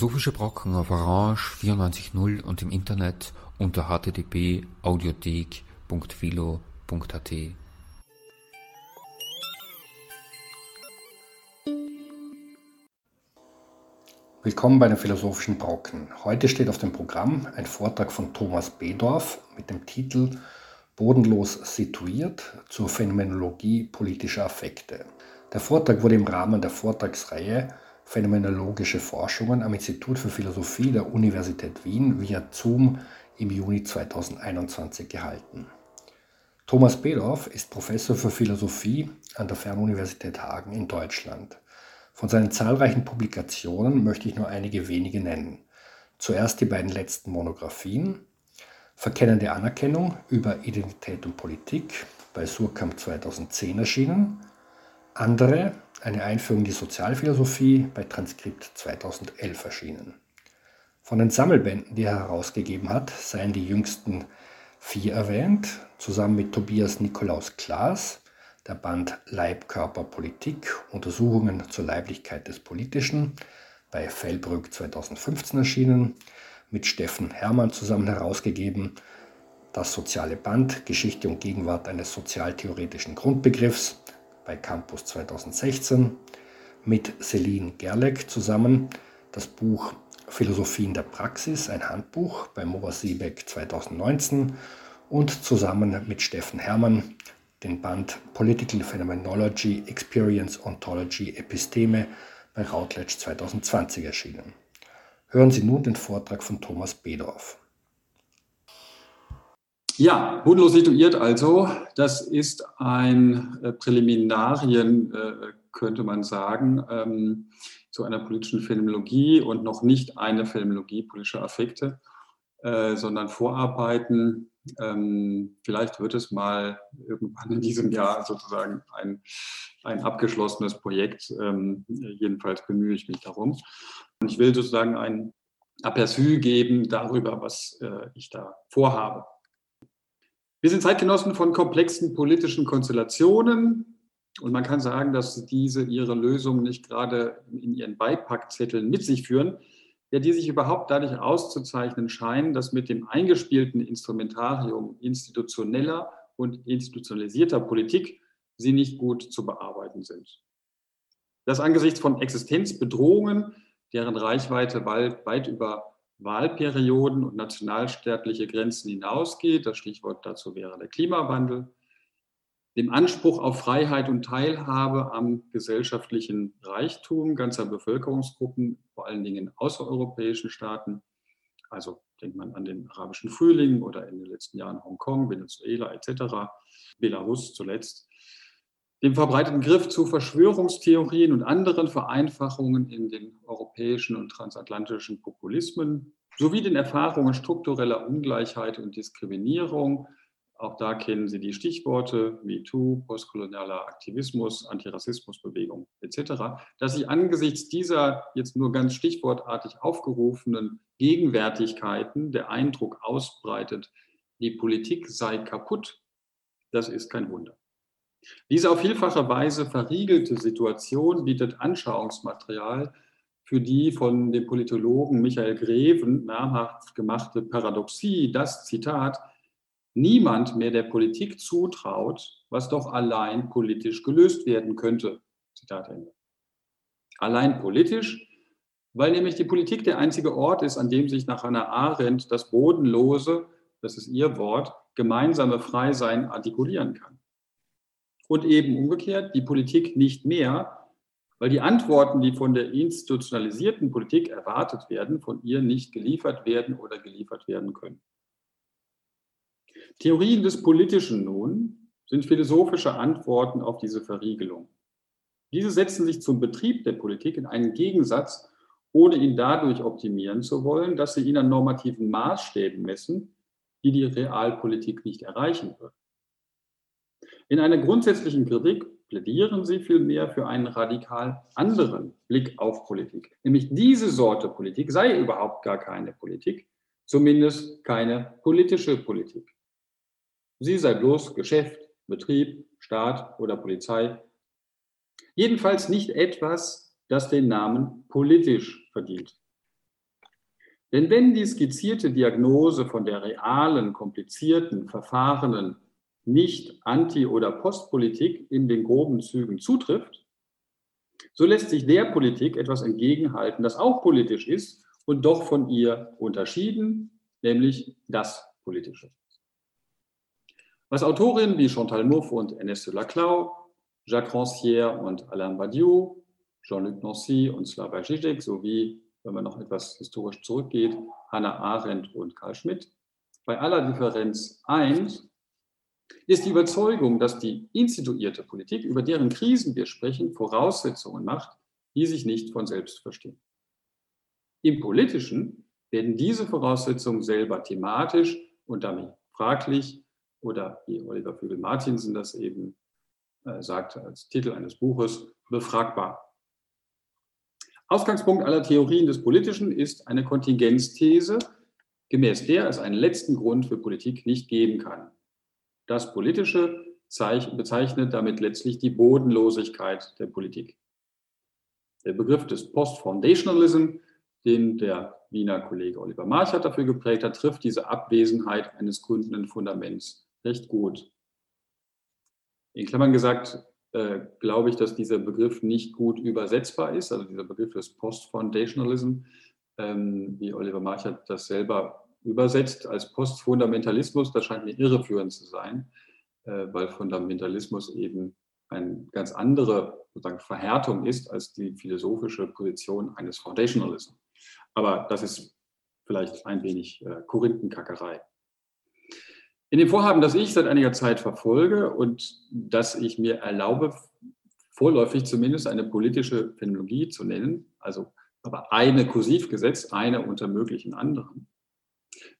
Philosophische Brocken auf Orange 94.0 und im Internet unter http://audiothek.philo.at. Willkommen bei den Philosophischen Brocken. Heute steht auf dem Programm ein Vortrag von Thomas Bedorf mit dem Titel Bodenlos situiert zur Phänomenologie politischer Affekte. Der Vortrag wurde im Rahmen der Vortragsreihe Phänomenologische Forschungen am Institut für Philosophie der Universität Wien via Zoom im Juni 2021 gehalten. Thomas Bedorf ist Professor für Philosophie an der Fernuniversität Hagen in Deutschland. Von seinen zahlreichen Publikationen möchte ich nur einige wenige nennen. Zuerst die beiden letzten Monographien. Verkennende Anerkennung über Identität und Politik bei Surkamp 2010 erschienen. Andere eine Einführung in die Sozialphilosophie bei Transkript 2011 erschienen. Von den Sammelbänden, die er herausgegeben hat, seien die jüngsten vier erwähnt, zusammen mit Tobias Nikolaus Klaas, der Band Leib, Körper, Politik, Untersuchungen zur Leiblichkeit des Politischen, bei Fellbrück 2015 erschienen, mit Steffen Hermann zusammen herausgegeben, das soziale Band, Geschichte und Gegenwart eines sozialtheoretischen Grundbegriffs, bei Campus 2016 mit Celine Gerleck zusammen das Buch Philosophien der Praxis, ein Handbuch bei Mova Siebeck 2019 und zusammen mit Steffen Hermann den Band Political Phenomenology, Experience Ontology, Episteme bei Routledge 2020 erschienen. Hören Sie nun den Vortrag von Thomas Bedorf. Ja, bodenlos situiert also, das ist ein äh, Präliminarien, äh, könnte man sagen, ähm, zu einer politischen Phänomenologie und noch nicht eine Phänomenologie politischer Affekte, äh, sondern Vorarbeiten. Ähm, vielleicht wird es mal irgendwann in diesem Jahr sozusagen ein, ein abgeschlossenes Projekt. Ähm, jedenfalls bemühe ich mich darum. Und ich will sozusagen ein Aperçu geben darüber, was ich da vorhabe. Wir sind Zeitgenossen von komplexen politischen Konstellationen und man kann sagen, dass diese ihre Lösungen nicht gerade in ihren Beipackzetteln mit sich führen, ja, die sich überhaupt dadurch auszuzeichnen scheinen, dass mit dem eingespielten Instrumentarium institutioneller und institutionalisierter Politik sie nicht gut zu bearbeiten sind. Das angesichts von Existenzbedrohungen, deren Reichweite weit, weit über Wahlperioden und nationalstaatliche Grenzen hinausgeht. Das Stichwort dazu wäre der Klimawandel. Dem Anspruch auf Freiheit und Teilhabe am gesellschaftlichen Reichtum ganzer Bevölkerungsgruppen, vor allen Dingen in außereuropäischen Staaten. Also denkt man an den arabischen Frühling oder in den letzten Jahren Hongkong, Venezuela etc., Belarus zuletzt dem verbreiteten Griff zu Verschwörungstheorien und anderen Vereinfachungen in den europäischen und transatlantischen Populismen sowie den Erfahrungen struktureller Ungleichheit und Diskriminierung. Auch da kennen Sie die Stichworte MeToo, postkolonialer Aktivismus, Antirassismusbewegung etc., dass sich angesichts dieser jetzt nur ganz stichwortartig aufgerufenen Gegenwärtigkeiten der Eindruck ausbreitet, die Politik sei kaputt, das ist kein Wunder. Diese auf vielfache Weise verriegelte Situation bietet Anschauungsmaterial für die von dem Politologen Michael Greven namhaft gemachte Paradoxie, dass, Zitat, niemand mehr der Politik zutraut, was doch allein politisch gelöst werden könnte. Zitat Ende. Allein politisch, weil nämlich die Politik der einzige Ort ist, an dem sich nach Hannah Arendt das bodenlose, das ist ihr Wort, gemeinsame Freisein artikulieren kann und eben umgekehrt die Politik nicht mehr, weil die Antworten, die von der institutionalisierten Politik erwartet werden, von ihr nicht geliefert werden oder geliefert werden können. Theorien des Politischen nun sind philosophische Antworten auf diese Verriegelung. Diese setzen sich zum Betrieb der Politik in einen Gegensatz, ohne ihn dadurch optimieren zu wollen, dass sie ihn an normativen Maßstäben messen, die die Realpolitik nicht erreichen wird. In einer grundsätzlichen Kritik plädieren sie vielmehr für einen radikal anderen Blick auf Politik. Nämlich diese Sorte Politik sei überhaupt gar keine Politik, zumindest keine politische Politik. Sie sei bloß Geschäft, Betrieb, Staat oder Polizei. Jedenfalls nicht etwas, das den Namen politisch verdient. Denn wenn die skizzierte Diagnose von der realen, komplizierten, verfahrenen nicht Anti- oder Postpolitik in den groben Zügen zutrifft, so lässt sich der Politik etwas entgegenhalten, das auch politisch ist und doch von ihr unterschieden, nämlich das Politische. Was Autorinnen wie Chantal Mouffe und Ernest Laclau, Jacques Rancière und Alain Badiou, Jean-Luc Nancy und Slava Žižek sowie, wenn man noch etwas historisch zurückgeht, Hannah Arendt und Karl Schmidt, bei aller Differenz eint, ist die Überzeugung, dass die instituierte Politik, über deren Krisen wir sprechen, Voraussetzungen macht, die sich nicht von selbst verstehen. Im Politischen werden diese Voraussetzungen selber thematisch und damit fraglich oder wie Oliver Vögel-Martinsen das eben äh, sagte als Titel eines Buches, befragbar. Ausgangspunkt aller Theorien des Politischen ist eine Kontingenzthese, gemäß der es einen letzten Grund für Politik nicht geben kann. Das Politische bezeichnet damit letztlich die Bodenlosigkeit der Politik. Der Begriff des Post-Foundationalism, den der Wiener Kollege Oliver Marchert dafür geprägt hat, trifft diese Abwesenheit eines gründenden Fundaments recht gut. In Klammern gesagt, äh, glaube ich, dass dieser Begriff nicht gut übersetzbar ist, also dieser Begriff des Post-Foundationalism, ähm, wie Oliver Marchert das selber übersetzt als Postfundamentalismus, das scheint mir irreführend zu sein, äh, weil Fundamentalismus eben eine ganz andere sozusagen Verhärtung ist als die philosophische Position eines Foundationalism. Aber das ist vielleicht ein wenig äh, Korinthenkackerei. In dem Vorhaben, das ich seit einiger Zeit verfolge und das ich mir erlaube, vorläufig zumindest eine politische Phänomenologie zu nennen, also aber eine Kursivgesetz, eine unter möglichen anderen,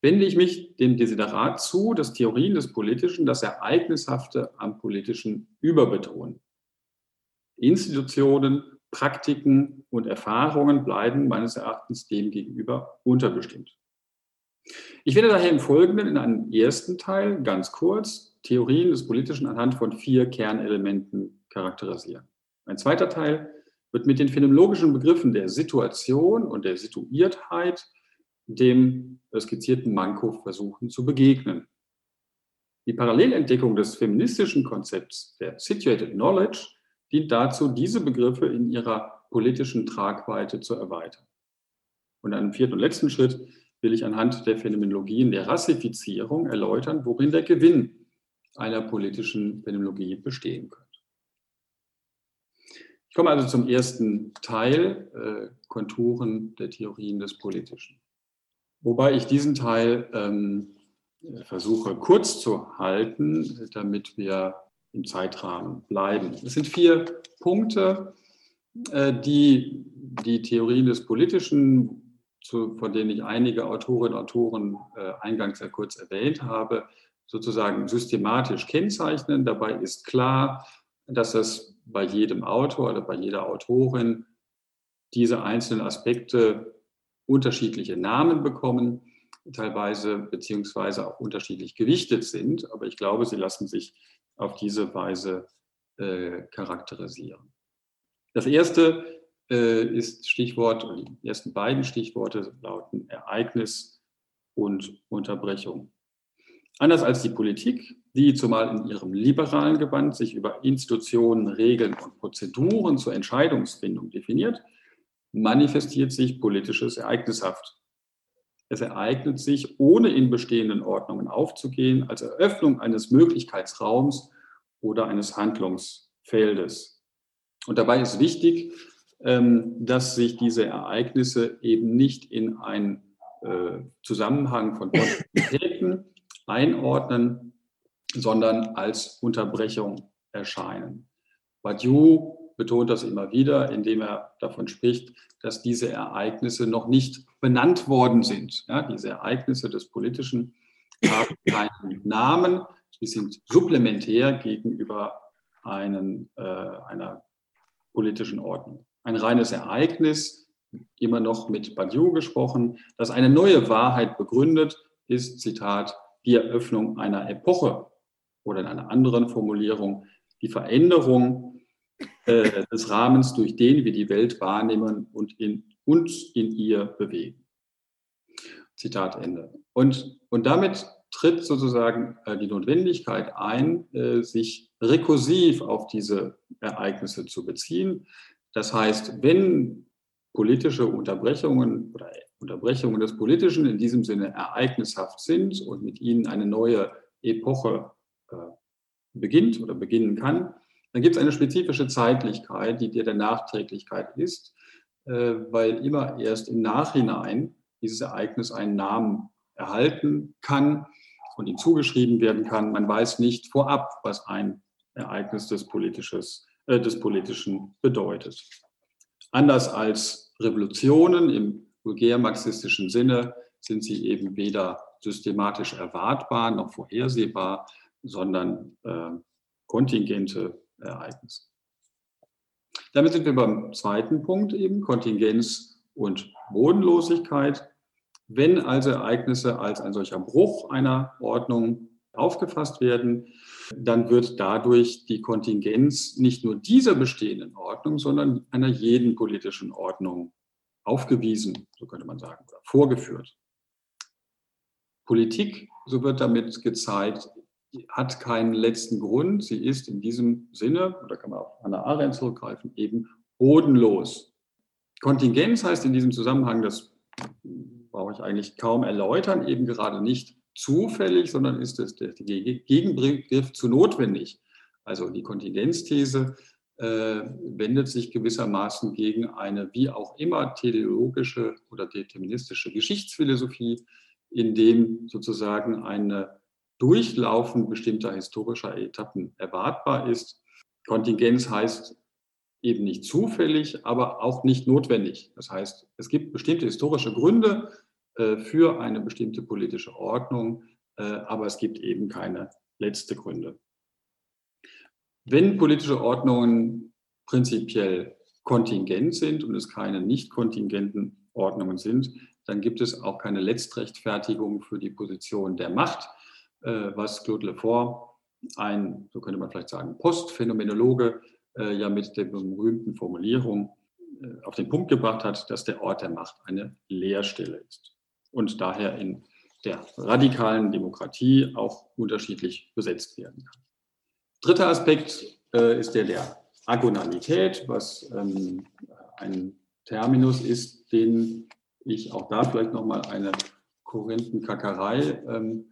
wende ich mich dem Desiderat zu, dass Theorien des Politischen das Ereignishafte am Politischen überbetonen. Institutionen, Praktiken und Erfahrungen bleiben meines Erachtens demgegenüber unterbestimmt. Ich werde daher im Folgenden in einem ersten Teil ganz kurz Theorien des Politischen anhand von vier Kernelementen charakterisieren. Ein zweiter Teil wird mit den phänomenologischen Begriffen der Situation und der Situiertheit dem skizzierten Manko versuchen zu begegnen. Die Parallelentdeckung des feministischen Konzepts der Situated Knowledge dient dazu, diese Begriffe in ihrer politischen Tragweite zu erweitern. Und einen vierten und letzten Schritt will ich anhand der Phänomenologien der Rassifizierung erläutern, worin der Gewinn einer politischen Phänomenologie bestehen könnte. Ich komme also zum ersten Teil, äh, Konturen der Theorien des Politischen. Wobei ich diesen Teil ähm, versuche kurz zu halten, damit wir im Zeitrahmen bleiben. Es sind vier Punkte, äh, die die Theorien des Politischen, zu, von denen ich einige Autorinnen und Autoren äh, eingangs sehr kurz erwähnt habe, sozusagen systematisch kennzeichnen. Dabei ist klar, dass es bei jedem Autor oder bei jeder Autorin diese einzelnen Aspekte unterschiedliche Namen bekommen, teilweise beziehungsweise auch unterschiedlich gewichtet sind. Aber ich glaube, sie lassen sich auf diese Weise äh, charakterisieren. Das erste äh, ist Stichwort, die ersten beiden Stichworte lauten Ereignis und Unterbrechung. Anders als die Politik, die zumal in ihrem liberalen Gewand sich über Institutionen, Regeln und Prozeduren zur Entscheidungsfindung definiert, manifestiert sich politisches ereignishaft. Es ereignet sich, ohne in bestehenden Ordnungen aufzugehen, als Eröffnung eines Möglichkeitsraums oder eines Handlungsfeldes. Und dabei ist wichtig, ähm, dass sich diese Ereignisse eben nicht in einen äh, Zusammenhang von Kontinuitäten einordnen, sondern als Unterbrechung erscheinen. Badiou betont das immer wieder, indem er davon spricht, dass diese Ereignisse noch nicht benannt worden sind. Ja, diese Ereignisse des Politischen haben keinen Namen, sie sind supplementär gegenüber einen, äh, einer politischen Ordnung. Ein reines Ereignis, immer noch mit Badiou gesprochen, das eine neue Wahrheit begründet, ist, Zitat, die Eröffnung einer Epoche oder in einer anderen Formulierung die Veränderung äh, des Rahmens, durch den wir die Welt wahrnehmen und in uns in ihr bewegen. Zitat Ende. Und, und damit tritt sozusagen äh, die Notwendigkeit ein, äh, sich rekursiv auf diese Ereignisse zu beziehen. Das heißt, wenn politische Unterbrechungen oder Unterbrechungen des Politischen in diesem Sinne ereignishaft sind und mit ihnen eine neue Epoche beginnt oder beginnen kann, dann gibt es eine spezifische Zeitlichkeit, die der Nachträglichkeit ist, äh, weil immer erst im Nachhinein dieses Ereignis einen Namen erhalten kann und ihm zugeschrieben werden kann. Man weiß nicht vorab, was ein Ereignis des, äh, des Politischen bedeutet. Anders als Revolutionen im vulgär-marxistischen Sinne sind sie eben weder systematisch erwartbar noch vorhersehbar, sondern äh, kontingente Ereignisse. Damit sind wir beim zweiten Punkt eben, Kontingenz und Bodenlosigkeit. Wenn also Ereignisse als ein solcher Bruch einer Ordnung aufgefasst werden, dann wird dadurch die Kontingenz nicht nur dieser bestehenden Ordnung, sondern einer jeden politischen Ordnung aufgewiesen, so könnte man sagen, oder vorgeführt. Politik, so wird damit gezeigt, hat keinen letzten Grund. Sie ist in diesem Sinne, da kann man auf Hannah Arendt zurückgreifen, eben bodenlos. Kontingenz heißt in diesem Zusammenhang, das brauche ich eigentlich kaum erläutern, eben gerade nicht zufällig, sondern ist es der Gegenbegriff zu notwendig. Also die Kontingenzthese äh, wendet sich gewissermaßen gegen eine wie auch immer teleologische oder deterministische Geschichtsphilosophie, in dem sozusagen eine Durchlaufen bestimmter historischer Etappen erwartbar ist. Kontingenz heißt eben nicht zufällig, aber auch nicht notwendig. Das heißt, es gibt bestimmte historische Gründe äh, für eine bestimmte politische Ordnung, äh, aber es gibt eben keine letzte Gründe. Wenn politische Ordnungen prinzipiell kontingent sind und es keine nicht kontingenten Ordnungen sind, dann gibt es auch keine Letztrechtfertigung für die Position der Macht, was Claude Lefort, ein, so könnte man vielleicht sagen, Postphänomenologe, äh, ja mit der berühmten Formulierung äh, auf den Punkt gebracht hat, dass der Ort der Macht eine Leerstelle ist und daher in der radikalen Demokratie auch unterschiedlich besetzt werden kann. Dritter Aspekt äh, ist der der Agonalität, was ähm, ein Terminus ist, den ich auch da vielleicht nochmal eine Korinthenkackerei ähm,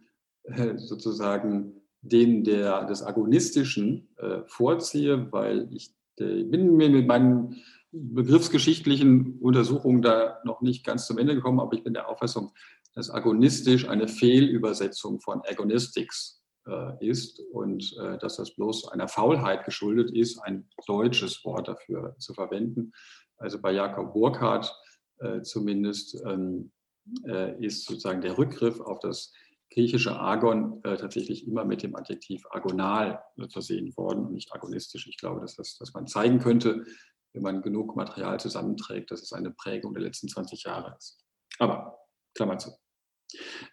sozusagen den der, des Agonistischen äh, vorziehe, weil ich äh, bin mir mit meinen begriffsgeschichtlichen Untersuchungen da noch nicht ganz zum Ende gekommen, aber ich bin der Auffassung, dass agonistisch eine Fehlübersetzung von Agonistics äh, ist und äh, dass das bloß einer Faulheit geschuldet ist, ein deutsches Wort dafür zu verwenden. Also bei Jakob Burkhardt äh, zumindest ähm, äh, ist sozusagen der Rückgriff auf das griechische Agon äh, tatsächlich immer mit dem Adjektiv agonal versehen worden und nicht agonistisch. Ich glaube, dass, das, dass man zeigen könnte, wenn man genug Material zusammenträgt, dass es eine Prägung der letzten 20 Jahre ist. Aber Klammer zu.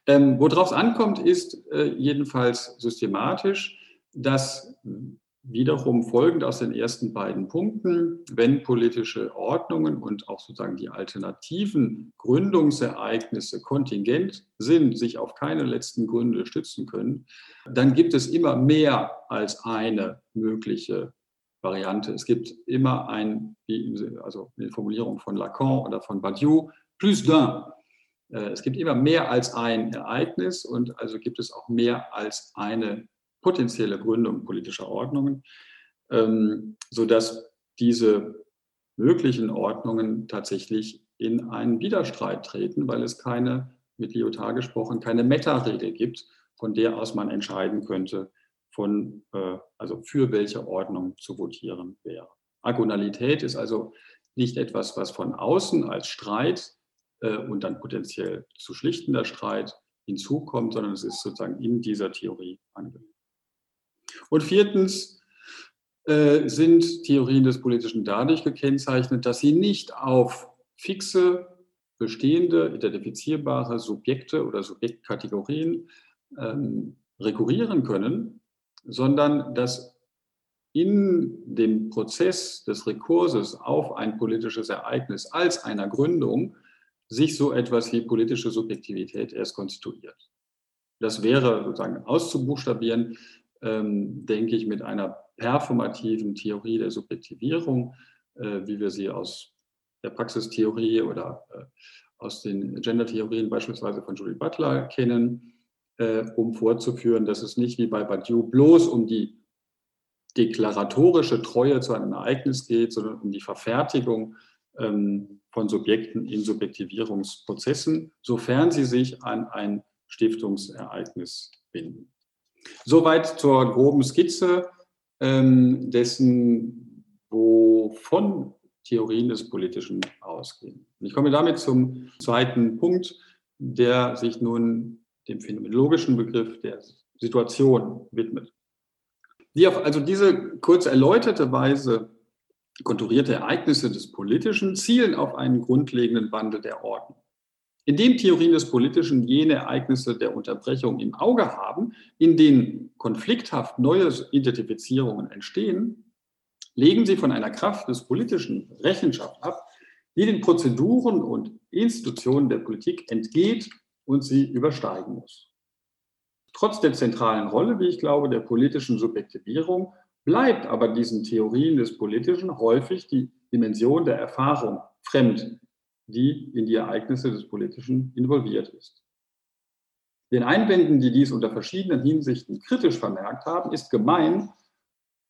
Ähm, Worauf es ankommt, ist äh, jedenfalls systematisch, dass wiederum folgend aus den ersten beiden Punkten, wenn politische Ordnungen und auch sozusagen die alternativen Gründungsereignisse kontingent sind, sich auf keine letzten Gründe stützen können, dann gibt es immer mehr als eine mögliche Variante. Es gibt immer ein, also in Formulierung von Lacan oder von Badiou, plus d'un. Äh, es gibt immer mehr als ein Ereignis und also gibt es auch mehr als eine potenzielle Gründung politischer Ordnungen, ähm, sodass diese möglichen Ordnungen tatsächlich in einen Widerstreit treten, weil es keine, mit Lyotard gesprochen, keine Meta-Regel gibt, von der aus man entscheiden könnte, von, äh, also für welche Ordnung zu votieren wäre. Agonalität ist also nicht etwas, was von außen als Streit äh, und dann potenziell zu schlichtender Streit hinzukommt, sondern es ist sozusagen in dieser Theorie angelegt. Und viertens äh, sind Theorien des Politischen dadurch gekennzeichnet, dass sie nicht auf fixe, bestehende, identifizierbare Subjekte oder Subjektkategorien ähm, rekurrieren können, sondern dass in dem Prozess des Rekurses auf ein politisches Ereignis als einer Gründung sich so etwas wie politische Subjektivität erst konstituiert. Das wäre sozusagen auszubuchstabieren, ähm, denke ich, mit einer performativen Theorie der Subjektivierung, äh, wie wir sie aus der Praxistheorie oder äh, aus den Gender-Theorien beispielsweise von Julie Butler kennen, äh, um vorzuführen, dass es nicht wie bei Badiou bloß um die deklaratorische Treue zu einem Ereignis geht, sondern um die Verfertigung ähm, von Subjekten in Subjektivierungsprozessen, sofern sie sich an ein Stiftungsereignis binden. Soweit zur groben Skizze ähm, dessen, wovon Theorien des Politischen ausgehen. Und ich komme damit zum zweiten Punkt, der sich nun dem phänomenologischen Begriff der Situation widmet. Die auf also diese kurz erläuterte Weise konturierte Ereignisse des Politischen zielen auf einen grundlegenden Wandel der Ordnung. Indem Theorien des Politischen jene Ereignisse der Unterbrechung im Auge haben, in denen konflikthaft neue Identifizierungen entstehen, legen sie von einer Kraft des Politischen Rechenschaft ab, die den Prozeduren und Institutionen der Politik entgeht und sie übersteigen muss. Trotz der zentralen Rolle, wie ich glaube, der politischen Subjektivierung, bleibt aber diesen Theorien des Politischen häufig die Dimension der Erfahrung fremd, die in die Ereignisse des Politischen involviert ist. Den Einwänden, die dies unter verschiedenen Hinsichten kritisch vermerkt haben, ist gemein,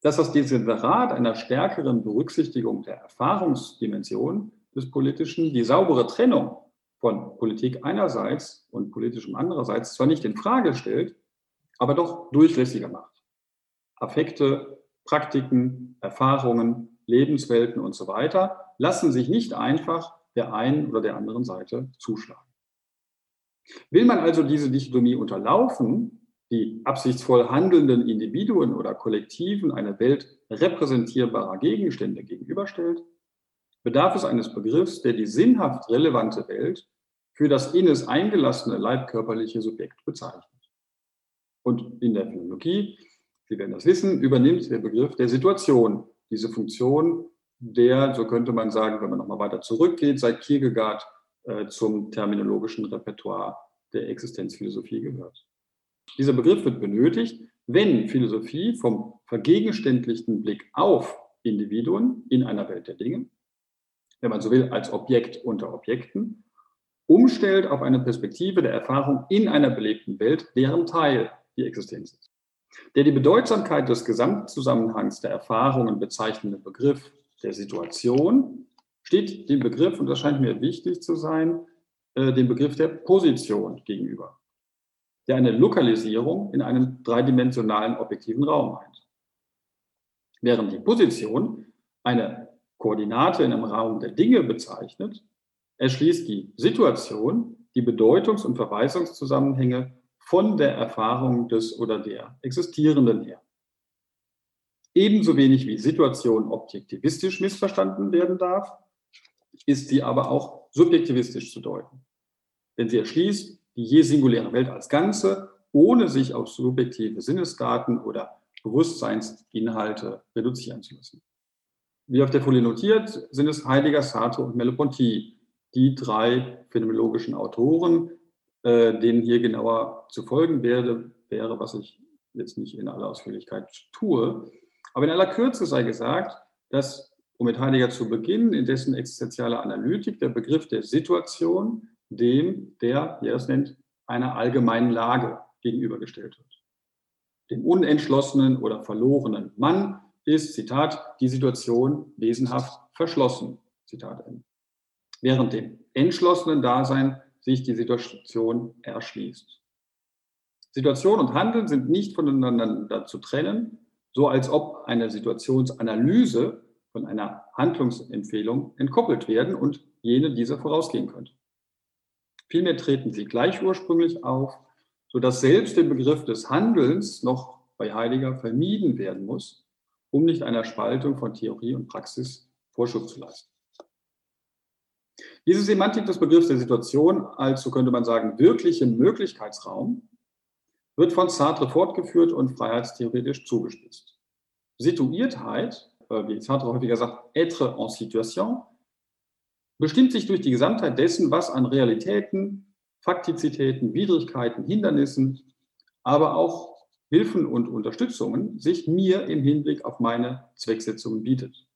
dass das Desiderat einer stärkeren Berücksichtigung der Erfahrungsdimension des Politischen die saubere Trennung von Politik einerseits und politischem andererseits zwar nicht in Frage stellt, aber doch durchlässiger macht. Affekte, Praktiken, Erfahrungen, Lebenswelten und so weiter lassen sich nicht einfach der einen oder der anderen Seite zuschlagen. Will man also diese Dichotomie unterlaufen, die absichtsvoll handelnden Individuen oder Kollektiven eine Welt repräsentierbarer Gegenstände gegenüberstellt, bedarf es eines Begriffs, der die sinnhaft relevante Welt für das innes eingelassene leibkörperliche Subjekt bezeichnet. Und in der Phänomenologie, Sie werden das wissen, übernimmt der Begriff der Situation diese Funktion der, so könnte man sagen, wenn man nochmal weiter zurückgeht, seit Kierkegaard äh, zum terminologischen Repertoire der Existenzphilosophie gehört. Dieser Begriff wird benötigt, wenn Philosophie vom vergegenständlichten Blick auf Individuen in einer Welt der Dinge, wenn man so will, als Objekt unter Objekten, umstellt auf eine Perspektive der Erfahrung in einer belebten Welt, deren Teil die Existenz ist. Der die Bedeutsamkeit des Gesamtzusammenhangs der Erfahrungen bezeichnende Begriff der Situation steht dem Begriff, und das scheint mir wichtig zu sein, äh, dem Begriff der Position gegenüber, der eine Lokalisierung in einem dreidimensionalen objektiven Raum meint. Während die Position eine Koordinate in einem Raum der Dinge bezeichnet, erschließt die Situation die Bedeutungs- und Verweisungszusammenhänge von der Erfahrung des oder der Existierenden her. Ebenso wenig wie Situation objektivistisch missverstanden werden darf, ist sie aber auch subjektivistisch zu deuten. Denn sie erschließt die je singuläre Welt als Ganze, ohne sich auf subjektive Sinnesdaten oder Bewusstseinsinhalte reduzieren zu müssen. Wie auf der Folie notiert, sind es Heidegger, Sartre und Merleau-Ponty, die drei phänomenologischen Autoren, äh, denen hier genauer zu folgen werde, wäre, was ich jetzt nicht in aller Ausführlichkeit tue. Aber in aller Kürze sei gesagt, dass, um mit Heidegger zu beginnen, in dessen existenzieller Analytik der Begriff der Situation dem, der, wie er es nennt, einer allgemeinen Lage gegenübergestellt wird. Dem unentschlossenen oder verlorenen Mann ist, Zitat, die Situation wesenhaft verschlossen, Zitat Ende. Während dem entschlossenen Dasein sich die Situation erschließt. Situation und Handeln sind nicht voneinander zu trennen, so als ob eine Situationsanalyse von einer Handlungsempfehlung entkoppelt werden und jene dieser vorausgehen könnte. Vielmehr treten sie gleich ursprünglich auf, sodass selbst der Begriff des Handelns noch bei Heidegger vermieden werden muss, um nicht einer Spaltung von Theorie und Praxis Vorschub zu leisten. Diese Semantik des Begriffs der Situation als, so könnte man sagen, wirklichen Möglichkeitsraum wird von Sartre fortgeführt und freiheitstheoretisch zugespitzt. Situiertheit, äh, wie Sartre häufiger sagt, être en situation, bestimmt sich durch die Gesamtheit dessen, was an Realitäten, Faktizitäten, Widrigkeiten, Hindernissen, aber auch Hilfen und Unterstützungen sich mir im Hinblick auf meine Zwecksetzungen bietet.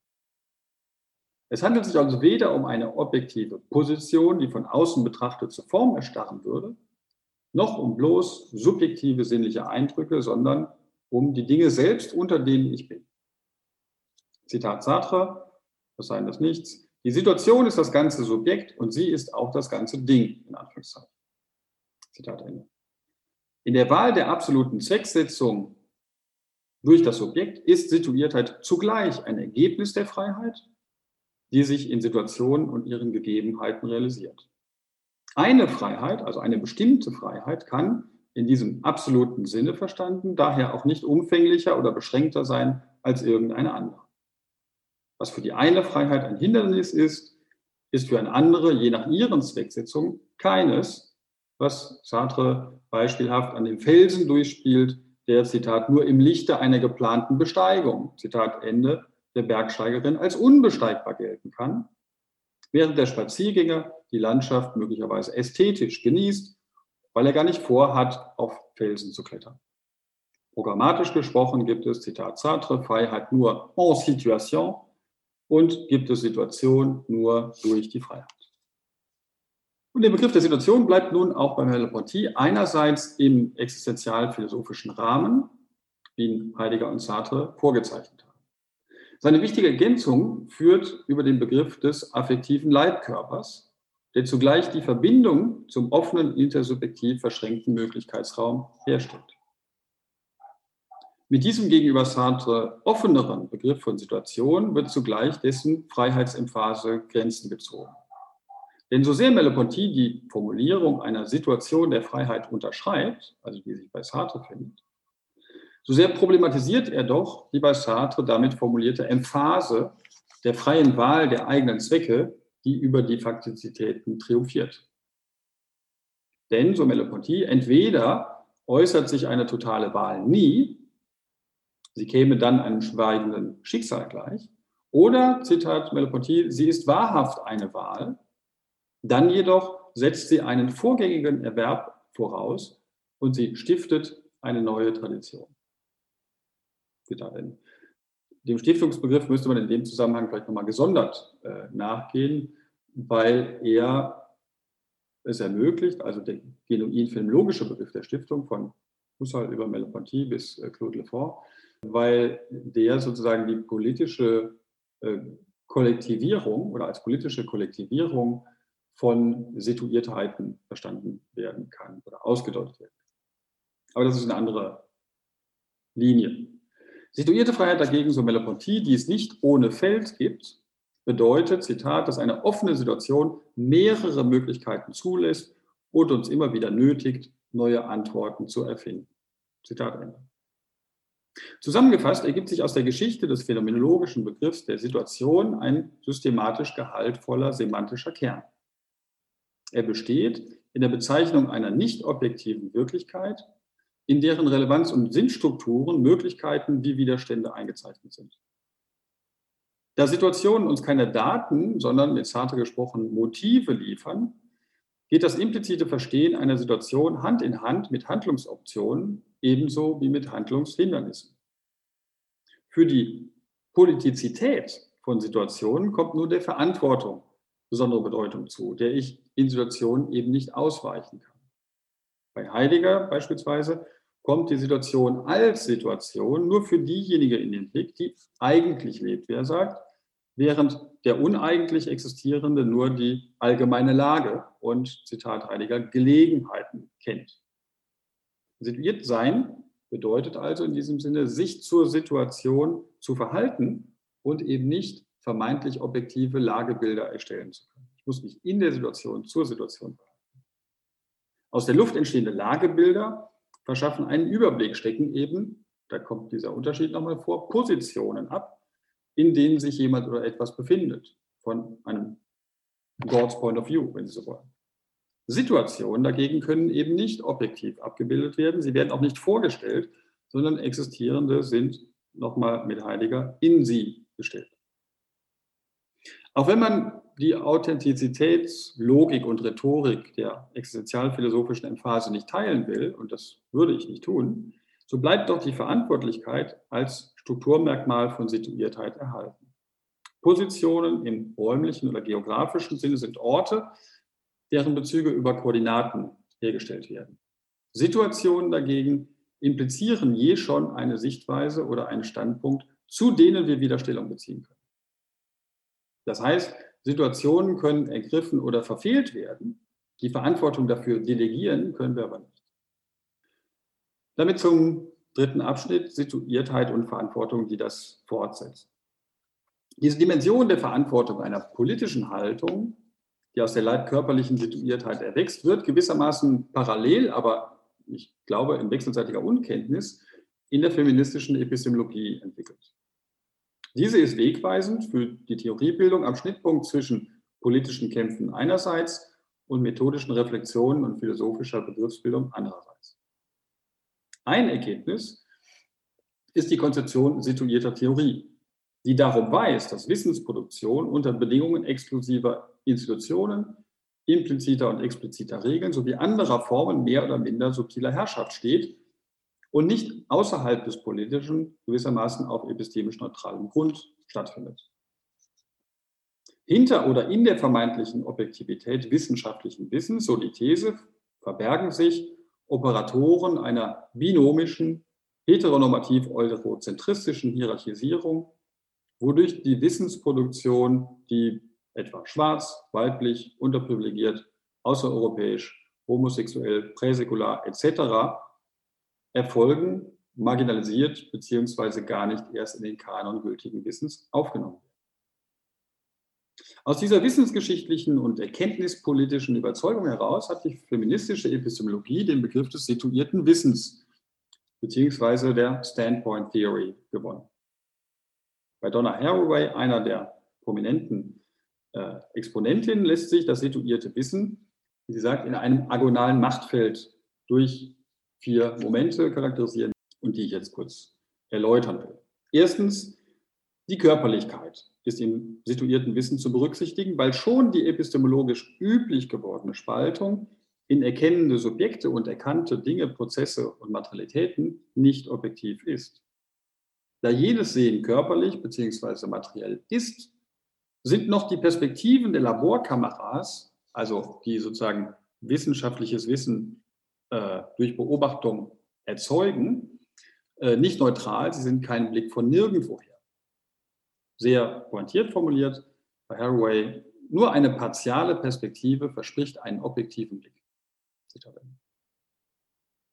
Es handelt sich also weder um eine objektive Position, die von außen betrachtet zur Form erstarren würde, noch um bloß subjektive sinnliche Eindrücke, sondern um die Dinge selbst, unter denen ich bin. Zitat Sartre, was seien das nichts. Die Situation ist das ganze Subjekt und sie ist auch das ganze Ding, in Anführungszeichen. Zitat Ende. In der Wahl der absoluten Zwecksetzung durch das Subjekt ist Situiertheit zugleich ein Ergebnis der Freiheit, die sich in Situationen und ihren Gegebenheiten realisiert. Eine Freiheit, also eine bestimmte Freiheit, kann in diesem absoluten Sinne verstanden daher auch nicht umfänglicher oder beschränkter sein als irgendeine andere. Was für die eine Freiheit ein Hindernis ist, ist für eine andere, je nach ihren Zwecksetzungen, keines, was Sartre beispielhaft an dem Felsen durchspielt, der, Zitat, nur im Lichte einer geplanten Besteigung, Zitat Ende, der Bergsteigerin als unbesteigbar gelten kann, während der Spaziergänger die Landschaft möglicherweise ästhetisch genießt, weil er gar nicht vorhat, auf Felsen zu klettern. Programmatisch gesprochen gibt es, Zitat Sartre, Freiheit nur en situation und gibt es Situation nur durch die Freiheit. Und der Begriff der Situation bleibt nun auch beim Merleau-Ponty einerseits im existenzial-philosophischen Rahmen, wie ihn Heidegger und Sartre vorgezeichnet haben. Seine wichtige Ergänzung führt über den Begriff des affektiven Leibkörpers, der zugleich die Verbindung zum offenen, intersubjektiv verschränkten Möglichkeitsraum herstellt. Mit diesem gegenüber Sartre offeneren Begriff von Situation wird zugleich dessen Freiheitsemphase Grenzen gezogen. Denn so sehr Merleau-Ponty die Formulierung einer Situation der Freiheit unterschreibt, also die sich bei Sartre findet, so sehr problematisiert er doch die bei Sartre damit formulierte Emphase der freien Wahl der eigenen Zwecke, die über die Faktizitäten triumphiert. Denn, so Merleau-Ponty, entweder äußert sich eine totale Wahl nie, sie käme dann einem schweigenden Schicksal gleich, oder, Zitat Merleau-Ponty, sie ist wahrhaft eine Wahl, dann jedoch setzt sie einen vorgängigen Erwerb voraus und sie stiftet eine neue Tradition. Dem Stiftungsbegriff müsste man in dem Zusammenhang vielleicht nochmal gesondert äh, nachgehen, weil er es ermöglicht, also der genuin filmlogische Begriff der Stiftung von Husserl über Merleau-Ponty bis äh, Claude Lefort, weil der sozusagen die politische äh, Kollektivierung oder als politische Kollektivierung von Situiertheiten verstanden werden kann oder ausgedeutet werden. Aber das ist eine andere Linie. Situierte Freiheit dagegen, so Merleau-Ponty, die es nicht ohne Feld gibt, bedeutet, Zitat, dass eine offene Situation mehrere Möglichkeiten zulässt und uns immer wieder nötigt, neue Antworten zu erfinden. Zitat Ende. Zusammengefasst ergibt sich aus der Geschichte des phänomenologischen Begriffs der Situation ein systematisch gehaltvoller semantischer Kern. Er besteht in der Bezeichnung einer nicht objektiven Wirklichkeit, in deren Relevanz und Sinnstrukturen Möglichkeiten wie Widerstände eingezeichnet sind. Da Situationen uns keine Daten, sondern mit Sartre gesprochen Motive liefern, geht das implizite Verstehen einer Situation Hand in Hand mit Handlungsoptionen ebenso wie mit Handlungshindernissen. Für die Politizität von Situationen kommt nur der Verantwortung besondere Bedeutung zu, der ich in Situationen eben nicht ausweichen kann. Bei Heidegger beispielsweise kommt die Situation als Situation nur für diejenige in den Blick, die eigentlich lebt, wie er sagt, während der uneigentlich Existierende nur die allgemeine Lage und, Zitat Heidegger, Gelegenheiten kennt. Situiert sein bedeutet also in diesem Sinne, sich zur Situation zu verhalten und eben nicht vermeintlich objektive Lagebilder erstellen zu können. Ich muss mich in der Situation zur Situation verhalten. Aus der Luft entstehende Lagebilder verschaffen einen Überblick, stecken eben, da kommt dieser Unterschied nochmal vor, Positionen ab, in denen sich jemand oder etwas befindet, von einem God's Point of View, wenn Sie so wollen. Situationen dagegen können eben nicht objektiv abgebildet werden, sie werden auch nicht vorgestellt, sondern existierende sind nochmal mit Heidegger in sie gestellt. Auch wenn man die Authentizitätslogik und Rhetorik der existenzialphilosophischen Emphase nicht teilen will, und das würde ich nicht tun, so bleibt doch die Verantwortlichkeit als Strukturmerkmal von Situiertheit erhalten. Positionen im räumlichen oder geografischen Sinne sind Orte, deren Bezüge über Koordinaten hergestellt werden. Situationen dagegen implizieren je schon eine Sichtweise oder einen Standpunkt, zu denen wir wieder Stellung beziehen können. Das heißt, Situationen können ergriffen oder verfehlt werden. Die Verantwortung dafür delegieren können wir aber nicht. Damit zum dritten Abschnitt, Situiertheit und Verantwortung, die das fortsetzt. Diese Dimension der Verantwortung einer politischen Haltung, die aus der leibkörperlichen Situiertheit erwächst, wird gewissermaßen parallel, aber ich glaube in wechselseitiger Unkenntnis, in der feministischen Epistemologie entwickelt. Diese ist wegweisend für die Theoriebildung am Schnittpunkt zwischen politischen Kämpfen einerseits und methodischen Reflexionen und philosophischer Begriffsbildung andererseits. Ein Ergebnis ist die Konzeption situierter Theorie, die darum weist, dass Wissensproduktion unter Bedingungen exklusiver Institutionen, impliziter und expliziter Regeln sowie anderer Formen mehr oder minder subtiler Herrschaft steht und nicht außerhalb des Politischen gewissermaßen auf epistemisch neutralem Grund stattfindet. Hinter oder in der vermeintlichen Objektivität wissenschaftlichen Wissens, so die These, verbergen sich Operatoren einer binomischen, heteronormativ-eurozentristischen Hierarchisierung, wodurch die Wissensproduktion, die etwa schwarz, weiblich, unterprivilegiert, außereuropäisch, homosexuell, präsäkular etc erfolgen, marginalisiert beziehungsweise gar nicht erst in den Kanon gültigen Wissens aufgenommen werden. Aus dieser wissensgeschichtlichen und erkenntnispolitischen Überzeugung heraus hat die feministische Epistemologie den Begriff des situierten Wissens beziehungsweise der Standpoint Theory gewonnen. Bei Donna Haraway, einer der prominenten äh, Exponentinnen, lässt sich das situierte Wissen, wie sie sagt, in einem agonalen Machtfeld durch vier Momente charakterisieren und die ich jetzt kurz erläutern will. Erstens, die Körperlichkeit ist im situierten Wissen zu berücksichtigen, weil schon die epistemologisch üblich gewordene Spaltung in erkennende Subjekte und erkannte Dinge, Prozesse und Materialitäten nicht objektiv ist. Da jedes Sehen körperlich bzw. materiell ist, sind noch die Perspektiven der Laborkameras, also die sozusagen wissenschaftliches Wissen äh, durch Beobachtung erzeugen, äh, nicht neutral, sie sind kein Blick von nirgendwoher. Sehr pointiert formuliert bei Haraway, nur eine partiale Perspektive verspricht einen objektiven Blick.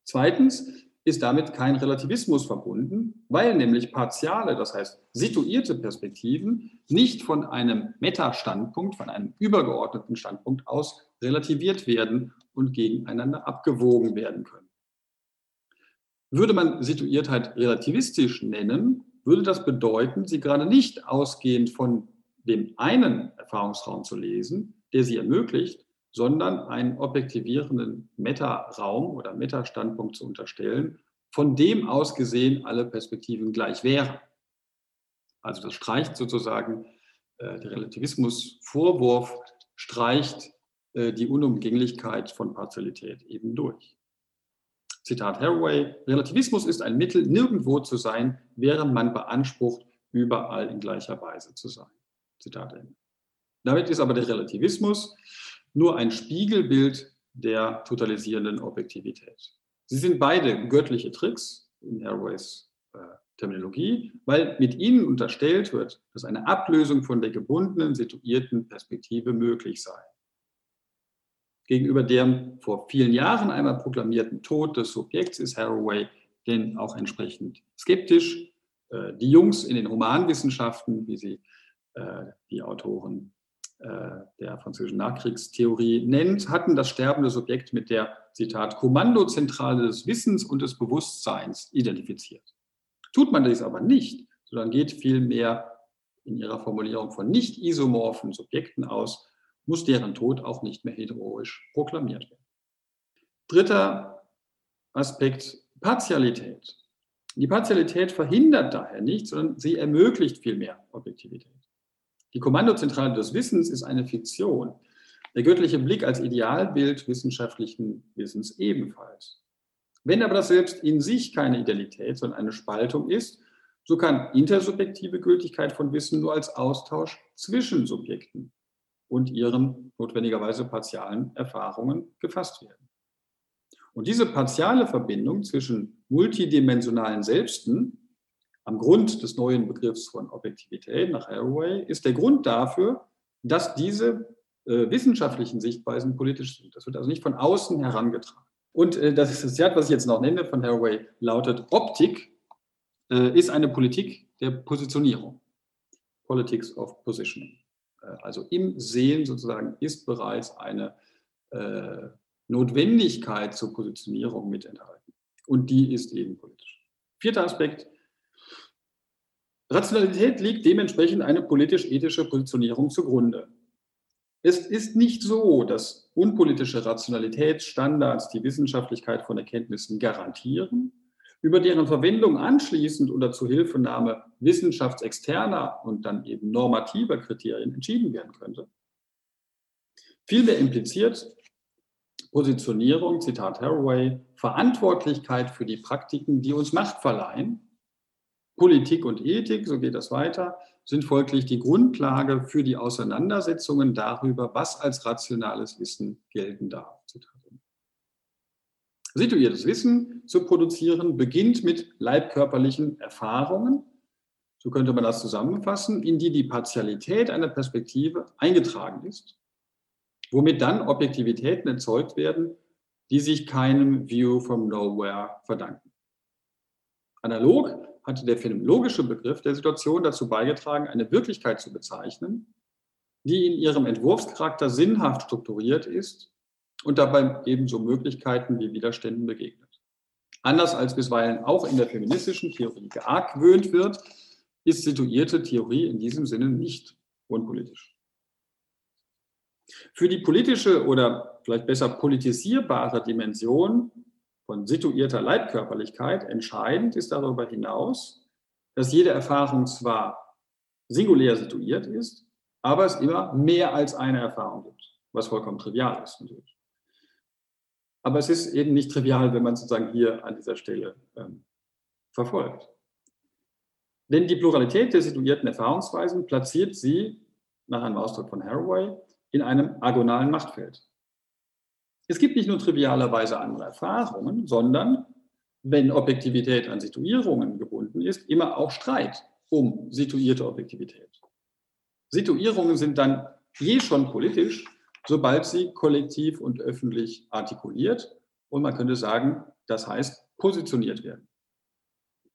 Zweitens ist damit kein Relativismus verbunden, weil nämlich partiale, das heißt situierte Perspektiven nicht von einem Meta-Standpunkt, von einem übergeordneten Standpunkt aus relativiert werden und gegeneinander abgewogen werden können. Würde man Situiertheit relativistisch nennen, würde das bedeuten, sie gerade nicht ausgehend von dem einen Erfahrungsraum zu lesen, der sie ermöglicht, sondern einen objektivierenden Meta-Raum oder Meta-Standpunkt zu unterstellen, von dem aus gesehen alle Perspektiven gleich wären. Also das streicht sozusagen, äh, der Relativismus-Vorwurf streicht äh, die Unumgänglichkeit von Partialität eben durch. Zitat Haraway, Relativismus ist ein Mittel, nirgendwo zu sein, während man beansprucht, überall in gleicher Weise zu sein. Zitat Ende. Damit ist aber der Relativismus nur ein Spiegelbild der totalisierenden Objektivität. Sie sind beide göttliche Tricks in Haraways äh, Terminologie, weil mit ihnen unterstellt wird, dass eine Ablösung von der gebundenen, situierten Perspektive möglich sei gegenüber dem vor vielen Jahren einmal proklamierten Tod des Subjekts ist Haraway denn auch entsprechend skeptisch. Äh, die Jungs in den Romanwissenschaften, wie sie äh, die Autoren der französischen Nachkriegstheorie nennt, hatten das sterbende Subjekt mit der, Zitat, Kommandozentrale des Wissens und des Bewusstseins identifiziert. Tut man dies aber nicht, sondern geht vielmehr in ihrer Formulierung von nicht isomorphen Subjekten aus, muss deren Tod auch nicht mehr heroisch proklamiert werden. Dritter Aspekt, Partialität. Die Partialität verhindert daher nicht, sondern sie ermöglicht vielmehr Objektivität. Die Kommandozentrale des Wissens ist eine Fiktion. Der göttliche Blick als Idealbild wissenschaftlichen Wissens ebenfalls. Wenn aber das Selbst in sich keine Idealität, sondern eine Spaltung ist, so kann intersubjektive Gültigkeit von Wissen nur als Austausch zwischen Subjekten und ihren notwendigerweise partialen Erfahrungen gefasst werden. Und diese partiale Verbindung zwischen multidimensionalen Selbsten am Grund des neuen Begriffs von Objektivität nach Haraway ist der Grund dafür, dass diese äh, wissenschaftlichen Sichtweisen politisch sind. Das wird also nicht von außen herangetragen. Und äh, das Zitat, was ich jetzt noch nenne von Haraway, lautet, Optik äh, ist eine Politik der Positionierung. Politics of Positioning. Äh, also im Sehen sozusagen ist bereits eine äh, Notwendigkeit zur Positionierung mit enthalten. Und die ist eben politisch. Vierter Aspekt. Rationalität liegt dementsprechend eine politisch-ethische Positionierung zugrunde. Es ist nicht so, dass unpolitische Rationalitätsstandards die Wissenschaftlichkeit von Erkenntnissen garantieren, über deren Verwendung anschließend oder zur Hilfenahme wissenschaftsexterner und dann eben normativer Kriterien entschieden werden könnte. Vielmehr impliziert Positionierung, Zitat Haraway, Verantwortlichkeit für die Praktiken, die uns Macht verleihen. Politik und Ethik, so geht das weiter, sind folglich die Grundlage für die Auseinandersetzungen darüber, was als rationales Wissen gelten darf. Situiertes Wissen zu produzieren beginnt mit leibkörperlichen Erfahrungen, so könnte man das zusammenfassen, in die die Partialität einer Perspektive eingetragen ist, womit dann Objektivitäten erzeugt werden, die sich keinem View from Nowhere verdanken. Analog hatte der phänomenologische Begriff der Situation dazu beigetragen, eine Wirklichkeit zu bezeichnen, die in ihrem Entwurfscharakter sinnhaft strukturiert ist und dabei ebenso Möglichkeiten wie Widerständen begegnet. Anders als bisweilen auch in der feministischen Theorie geargwöhnt wird, ist situierte Theorie in diesem Sinne nicht unpolitisch. Für die politische oder vielleicht besser politisierbare Dimension von situierter Leibkörperlichkeit entscheidend ist darüber hinaus, dass jede Erfahrung zwar singulär situiert ist, aber es immer mehr als eine Erfahrung gibt, was vollkommen trivial ist natürlich. Aber es ist eben nicht trivial, wenn man sozusagen hier an dieser Stelle ähm, verfolgt. Denn die Pluralität der situierten Erfahrungsweisen platziert sie, nach einem Ausdruck von Haraway, in einem agonalen Machtfeld. Es gibt nicht nur trivialerweise andere Erfahrungen, sondern, wenn Objektivität an Situierungen gebunden ist, immer auch Streit um situierte Objektivität. Situierungen sind dann je schon politisch, sobald sie kollektiv und öffentlich artikuliert und man könnte sagen, das heißt positioniert werden.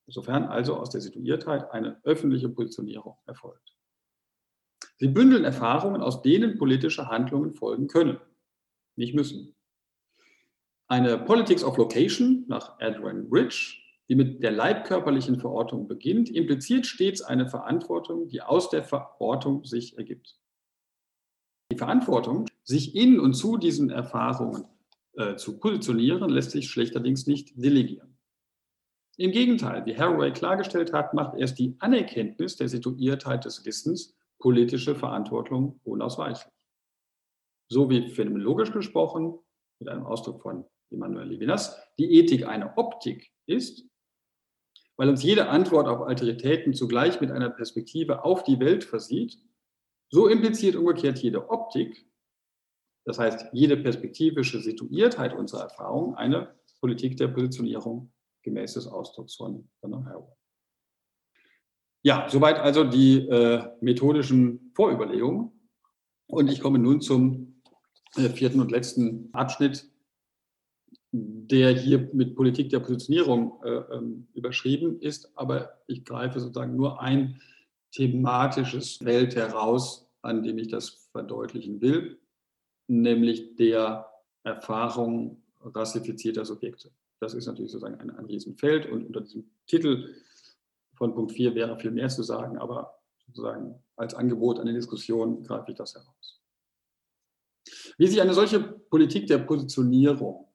Insofern also aus der Situiertheit eine öffentliche Positionierung erfolgt. Sie bündeln Erfahrungen, aus denen politische Handlungen folgen können, nicht müssen. Eine Politics of Location nach Adrian Rich, die mit der leibkörperlichen Verortung beginnt, impliziert stets eine Verantwortung, die aus der Verortung sich ergibt. Die Verantwortung, sich in und zu diesen Erfahrungen äh, zu positionieren, lässt sich schlechterdings nicht delegieren. Im Gegenteil, wie Haraway klargestellt hat, macht erst die Anerkenntnis der Situiertheit des Wissens politische Verantwortung unausweichlich. So wie phänomenologisch gesprochen, mit einem Ausdruck von Emmanuel Levinas, die Ethik eine Optik ist, weil uns jede Antwort auf Alteritäten zugleich mit einer Perspektive auf die Welt versieht so impliziert umgekehrt jede Optik, das heißt jede perspektivische Situiertheit unserer Erfahrung, eine Politik der Positionierung gemäß des Ausdrucks von Donna Haraway. Ja, soweit also die äh, methodischen Vorüberlegungen. Und ich komme nun zum äh, vierten und letzten Abschnitt, der hier mit Politik der Positionierung äh, ähm, überschrieben ist. Aber ich greife sozusagen nur ein thematisches Feld heraus, an dem ich das verdeutlichen will, nämlich der Erfahrung rassifizierter Subjekte. Das ist natürlich sozusagen ein, ein Riesenfeld und unter diesem Titel von Punkt 4 wäre viel mehr zu sagen, aber sozusagen als Angebot an die Diskussion greife ich das heraus. Wie sich eine solche Politik der Positionierung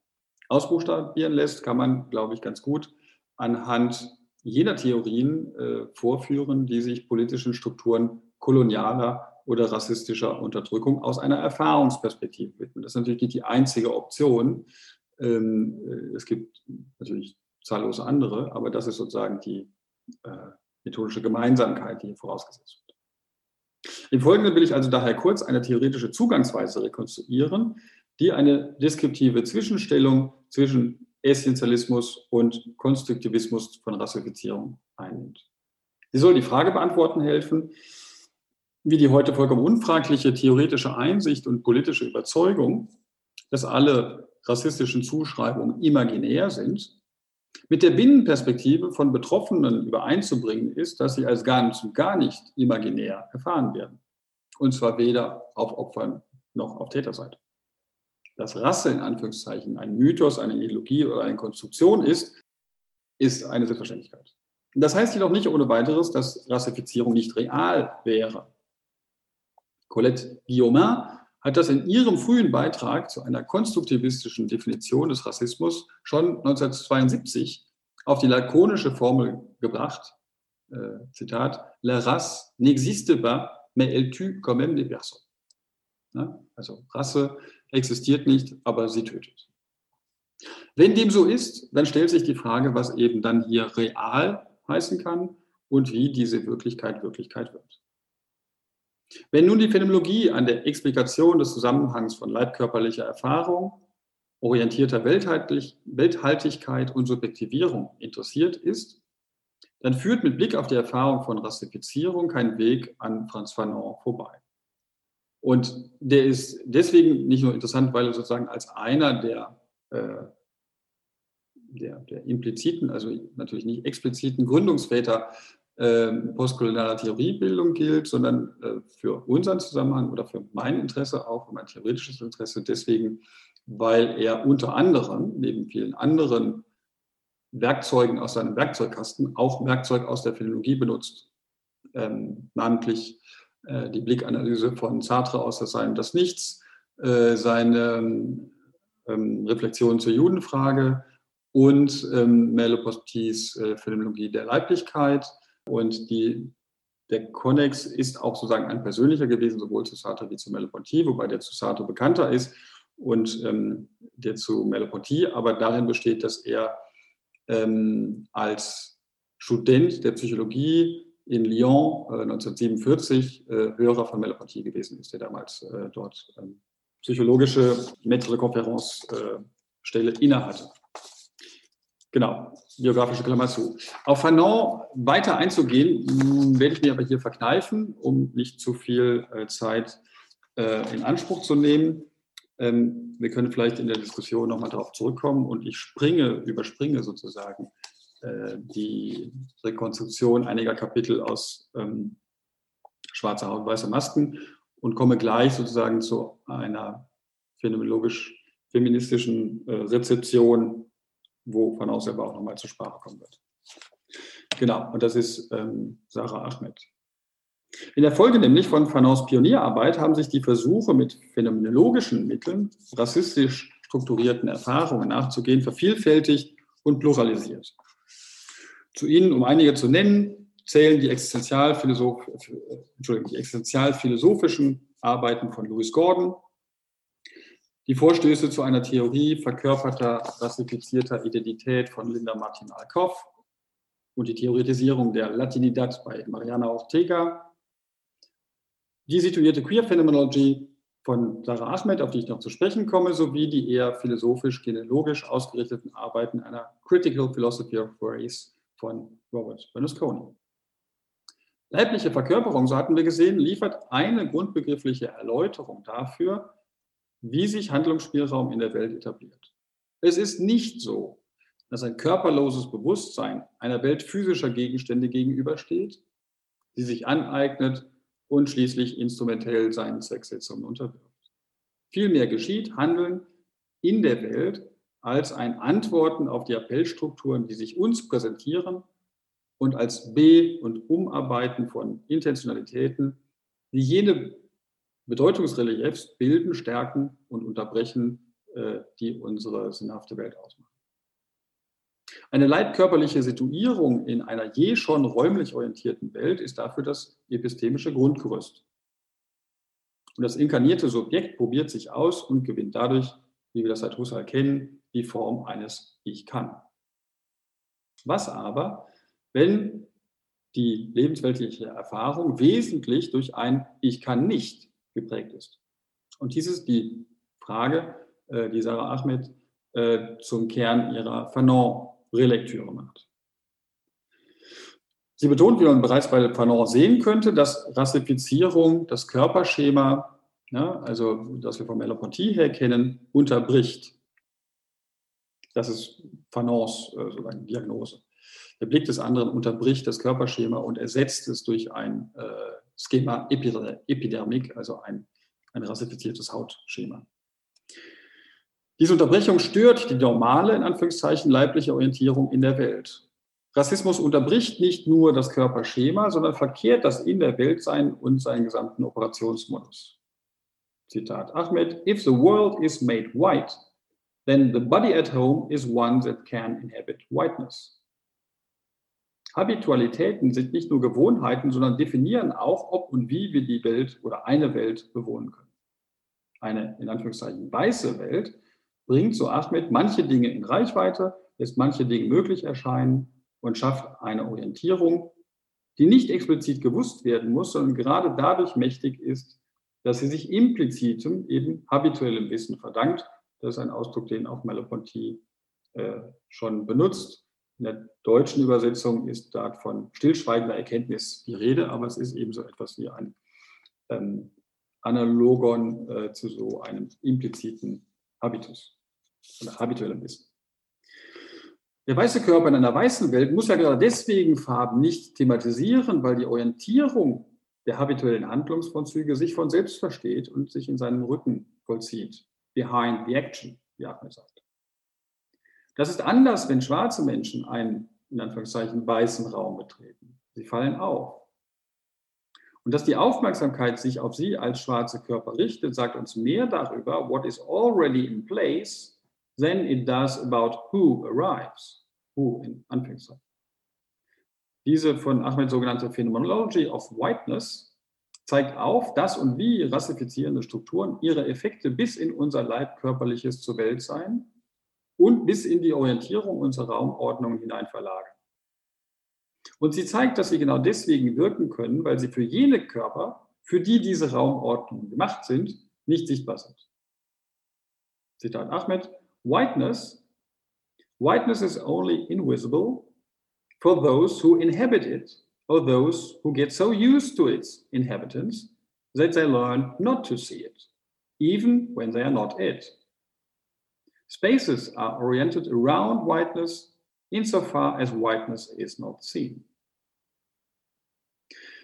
ausbuchstabieren lässt, kann man, glaube ich, ganz gut anhand jener Theorien äh, vorführen, die sich politischen Strukturen kolonialer oder rassistischer Unterdrückung aus einer Erfahrungsperspektive widmen. Das ist natürlich nicht die einzige Option. Ähm, äh, es gibt natürlich zahllose andere, aber das ist sozusagen die äh, methodische Gemeinsamkeit, die hier vorausgesetzt wird. Im Folgenden will ich also daher kurz eine theoretische Zugangsweise rekonstruieren, die eine deskriptive Zwischenstellung zwischen Essentialismus und Konstruktivismus von Rassifizierung einnimmt. Sie soll die Frage beantworten helfen, wie die heute vollkommen unfragliche theoretische Einsicht und politische Überzeugung, dass alle rassistischen Zuschreibungen imaginär sind, mit der Binnenperspektive von Betroffenen übereinzubringen ist, dass sie als gar nicht, gar nicht imaginär erfahren werden. Und zwar weder auf Opfern noch auf Täterseite. Dass Rasse in Anführungszeichen ein Mythos, eine Ideologie oder eine Konstruktion ist, ist eine Selbstverständlichkeit. Das heißt jedoch nicht ohne weiteres, dass Rassifizierung nicht real wäre. Colette Guillaumin hat das in ihrem frühen Beitrag zu einer konstruktivistischen Definition des Rassismus schon 1972 auf die lakonische Formel gebracht. Äh, Zitat, La race n'existe pas, mais elle tue quand même des personnes. Ja, also Rasse existiert nicht, aber sie tötet. Wenn dem so ist, dann stellt sich die Frage, was eben dann hier real heißen kann und wie diese Wirklichkeit Wirklichkeit wird. Wenn nun die Phänomenologie an der Explikation des Zusammenhangs von leibkörperlicher Erfahrung, orientierter Welthaltigkeit und Subjektivierung interessiert ist, dann führt mit Blick auf die Erfahrung von Rassifizierung kein Weg an Franz Fanon vorbei. Und der ist deswegen nicht nur interessant, weil er sozusagen als einer der, äh, der, der impliziten, also natürlich nicht expliziten Gründungsväter äh, postkolonialer Theoriebildung gilt, sondern äh, für unseren Zusammenhang oder für mein Interesse auch, für mein theoretisches Interesse deswegen, weil er unter anderem neben vielen anderen Werkzeugen aus seinem Werkzeugkasten auch Werkzeug aus der Philologie benutzt. Ähm, namentlich äh, die Blickanalyse von Sartre aus das Sein und das Nichts, äh, seine ähm, Reflexion zur Judenfrage und ähm, Merleau-Ponty's äh, Phänomenologie der Leiblichkeit, und die, der Connex ist auch sozusagen ein persönlicher gewesen, sowohl zu Sartre wie zu Merleau-Ponty, wobei der zu Sartre bekannter ist und ähm, der zu Merleau-Ponty aber darin besteht, dass er ähm, als Student der Psychologie in Lyon äh, 1947 äh, Hörer von Merleau-Ponty gewesen ist, der damals äh, dort ähm, psychologische Maître de Conférence äh, Stelle innehatte. Genau, biografische Klammer zu. Auf Fanon weiter einzugehen, werde ich mir aber hier verkneifen, um nicht zu viel äh, Zeit äh, in Anspruch zu nehmen. Ähm, wir können vielleicht in der Diskussion nochmal darauf zurückkommen und ich springe, überspringe sozusagen äh, die Rekonstruktion einiger Kapitel aus ähm, Schwarzer Haut, weiße Masken und komme gleich sozusagen zu einer phänomenologisch-feministischen Rezeption wo von aus aber auch nochmal zur Sprache kommen wird. Genau, und das ist ähm, Sarah Ahmed. In der Folge nämlich von Fanons Pionierarbeit haben sich die Versuche mit phänomenologischen Mitteln rassistisch strukturierten Erfahrungen nachzugehen vervielfältigt und pluralisiert. Zu ihnen, um einige zu nennen, zählen die, Existenzialphilosoph die existenzialphilosophischen Arbeiten von Louis Gordon, die Vorstöße zu einer Theorie verkörperter, rassifizierter Identität von Linda Martin Alcoff und die Theoretisierung der Latinidad bei Mariana Ortega, die situierte Queer Phenomenology von Sarah Ahmed, auf die ich noch zu sprechen komme, sowie die eher philosophisch-genealogisch ausgerichteten Arbeiten einer Critical Philosophy of Race von Robert Bernasconi. Leibliche Verkörperung, so hatten wir gesehen, liefert eine grundbegriffliche Erläuterung dafür, wie sich Handlungsspielraum in der Welt etabliert. Es ist nicht so, dass ein körperloses Bewusstsein einer Welt physischer Gegenstände gegenübersteht, die sich aneignet und schließlich instrumentell seinen Zwecksetzungen unterwirft. Vielmehr geschieht Handeln in der Welt als ein Antworten auf die Appellstrukturen, die sich uns präsentieren und als Be- und Umarbeiten von Intentionalitäten, die jene Bedeutungsreliefs bilden, stärken und unterbrechen, äh, die unsere sinnhafte Welt ausmachen. Eine leibkörperliche Situierung in einer je schon räumlich orientierten Welt ist dafür das epistemische Grundgerüst. Und das inkarnierte Subjekt probiert sich aus und gewinnt dadurch, wie wir das seit Husserl kennen, die Form eines Ich kann. Was aber, wenn die lebensweltliche Erfahrung wesentlich durch ein Ich kann nicht geprägt ist? Und dies ist die Frage, äh, die Sarah Ahmed äh, zum Kern ihrer Fanon-Relektüre macht. Sie betont, wie man bereits bei Fanon sehen könnte, dass Rassifizierung das Körperschema, ja, also das wir von Merleau-Ponty her kennen, unterbricht. Das ist Fanons äh, sozusagen Diagnose. Der Blick des anderen unterbricht das Körperschema und ersetzt es durch ein äh, Schema Epidermik, also ein, ein rassifiziertes Hautschema. Diese Unterbrechung stört die normale, in Anführungszeichen, leibliche Orientierung in der Welt. Rassismus unterbricht nicht nur das Körperschema, sondern verkehrt das in der Welt sein und seinen gesamten Operationsmodus. Zitat Ahmed, if the world is made white, then the body at home is one that can inhabit whiteness. Habitualitäten sind nicht nur Gewohnheiten, sondern definieren auch, ob und wie wir die Welt oder eine Welt bewohnen können. Eine in Anführungszeichen weiße Welt bringt, so Ahmed, manche Dinge in Reichweite, lässt manche Dinge möglich erscheinen und schafft eine Orientierung, die nicht explizit gewusst werden muss, sondern gerade dadurch mächtig ist, dass sie sich implizitem, eben habituellem Wissen verdankt. Das ist ein Ausdruck, den auch Merleau-Ponty äh, schon benutzt. In der deutschen Übersetzung ist da von stillschweigender Erkenntnis die Rede, aber es ist eben so etwas wie ein ähm, Analogon äh, zu so einem impliziten Habitus oder habituellem Wissen. Der weiße Körper in einer weißen Welt muss ja gerade deswegen Farben nicht thematisieren, weil die Orientierung der habituellen Handlungsvollzüge sich von selbst versteht und sich in seinem Rücken vollzieht. Behind the action, wie Ahmed sagt. Das ist anders, wenn schwarze Menschen einen, in Anführungszeichen, weißen Raum betreten. Sie fallen auf. Und dass die Aufmerksamkeit sich auf sie als schwarze Körper richtet, sagt uns mehr darüber, what is already in place than it does about who arrives. Who in Anführungszeichen. Diese von Ahmed sogenannte Phenomenology of Whiteness zeigt auf, dass und wie rassifizierende Strukturen ihre Effekte bis in unser leibkörperliches zur Weltsein und bis in die Orientierung unserer Raumordnung hinein verlagern. Und sie zeigt, dass sie genau deswegen wirken können, weil sie für jene Körper, für die diese Raumordnungen gemacht sind, nicht sichtbar sind. Zitat Ahmed, Whiteness, whiteness is only invisible for those who inhabit it or those who get so used to its inhabitants that they learn not to see it, even when they are not it. Spaces are oriented around whiteness insofar as whiteness is not seen.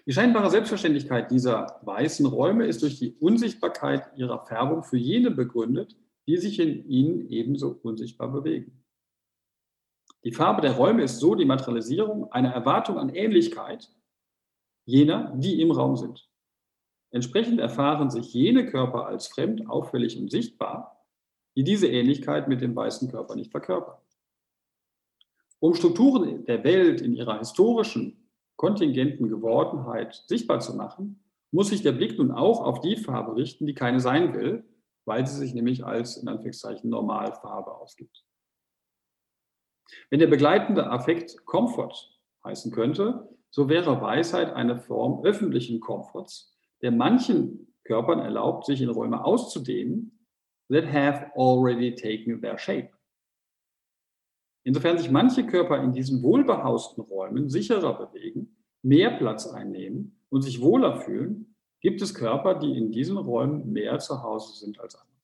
Die scheinbare Selbstverständlichkeit dieser weißen Räume ist durch die Unsichtbarkeit ihrer Färbung für jene begründet, die sich in ihnen ebenso unsichtbar bewegen. Die Farbe der Räume ist so die Materialisierung einer Erwartung an Ähnlichkeit jener, die im Raum sind. Entsprechend erfahren sich jene Körper als fremd, auffällig und sichtbar, die diese Ähnlichkeit mit dem weißen Körper nicht verkörpern. Um Strukturen der Welt in ihrer historischen, kontingenten Gewordenheit sichtbar zu machen, muss sich der Blick nun auch auf die Farbe richten, die keine sein will, weil sie sich nämlich als in Anführungszeichen Normalfarbe ausgibt. Wenn der begleitende Affekt Komfort heißen könnte, so wäre Weisheit eine Form öffentlichen Komforts, der manchen Körpern erlaubt, sich in Räume auszudehnen, that have already taken their shape. Insofern sich manche Körper in diesen wohlbehausten Räumen sicherer bewegen, mehr Platz einnehmen und sich wohler fühlen, gibt es Körper, die in diesen Räumen mehr zu Hause sind als andere.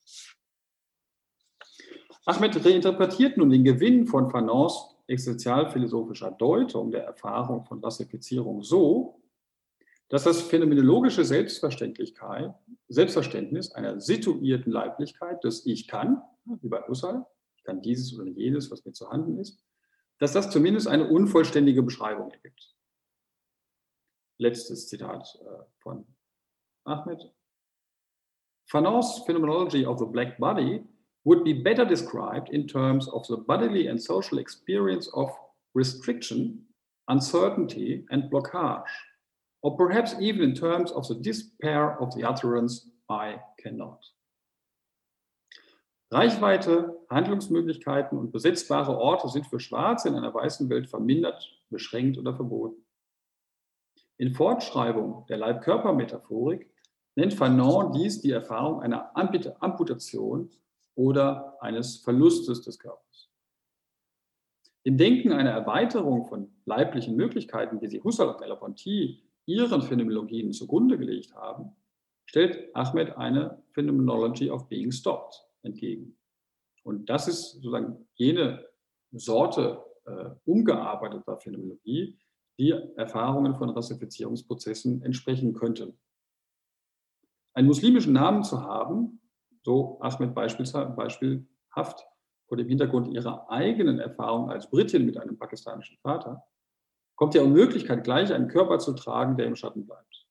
Ahmed reinterpretiert nun den Gewinn von Fanons existenzialphilosophischer Deutung der Erfahrung von Rassifizierung so, dass das phänomenologische Selbstverständlichkeit, Selbstverständnis einer situierten Leiblichkeit, das Ich kann, wie bei Husserl, ich kann dieses oder jenes, was mir zu handen ist, dass das zumindest eine unvollständige Beschreibung ergibt. Letztes Zitat äh, von Ahmed. Fanon's phenomenology of the black body would be better described in terms of the bodily and social experience of restriction, uncertainty, and blockage, or perhaps even in terms of the despair of the utterance I cannot. Reichweite, Handlungsmöglichkeiten und besetzbare Orte sind für Schwarze in einer weißen Welt vermindert, beschränkt oder verboten. In Fortschreibung der Leib-Körper-Metaphorik nennt Fanon dies die Erfahrung einer Amputation oder eines Verlustes des Körpers. Im Denken einer Erweiterung von leiblichen Möglichkeiten, wie sie Husserl und Merleau-Ponty ihren Phänomenologien zugrunde gelegt haben, stellt Ahmed eine Phenomenology of Being Stopped entgegen. Und das ist sozusagen jene Sorte äh, umgearbeiteter Phänomenologie, die Erfahrungen von Rassifizierungsprozessen entsprechen könnten. Einen muslimischen Namen zu haben, so Ahmed beispielhaft vor dem Hintergrund ihrer eigenen Erfahrung als Britin mit einem pakistanischen Vater, kommt ja um Möglichkeit, gleich einen Körper zu tragen, der im Schatten bleibt.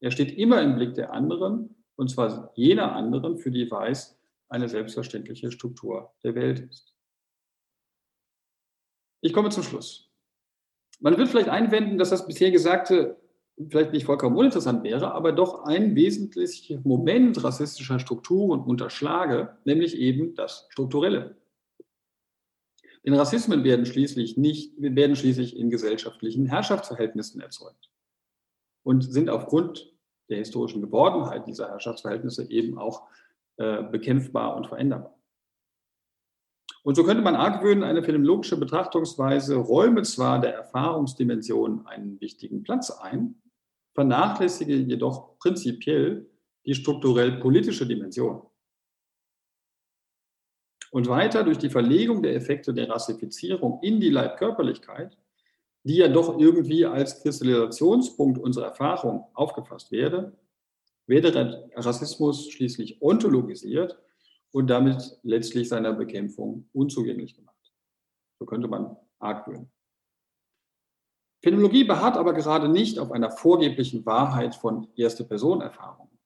Er steht immer im Blick der anderen, und zwar jener anderen, für die Weiß eine selbstverständliche Struktur der Welt ist. Ich komme zum Schluss. Man wird vielleicht einwenden, dass das bisher Gesagte vielleicht nicht vollkommen uninteressant wäre, aber doch ein wesentlicher Moment rassistischer Strukturen unterschlage, nämlich eben das Strukturelle. Denn Rassismen werden schließlich nicht, werden schließlich in gesellschaftlichen Herrschaftsverhältnissen erzeugt und sind aufgrund der historischen Gewordenheit dieser Herrschaftsverhältnisse eben auch äh, bekämpfbar und veränderbar. Und so könnte man argwöhnen, eine phänomenologische Betrachtungsweise räume zwar der Erfahrungsdimension einen wichtigen Platz ein, vernachlässige jedoch prinzipiell die strukturell politische Dimension. Und weiter durch die Verlegung der Effekte der Rassifizierung in die Leibkörperlichkeit, die ja doch irgendwie als Kristallisationspunkt unserer Erfahrung aufgefasst werde, werde Rassismus schließlich ontologisiert und damit letztlich seiner Bekämpfung unzugänglich gemacht. So könnte man argwöhnen. Phänomenologie beharrt aber gerade nicht auf einer vorgeblichen Wahrheit von Erste-Person-Erfahrungen.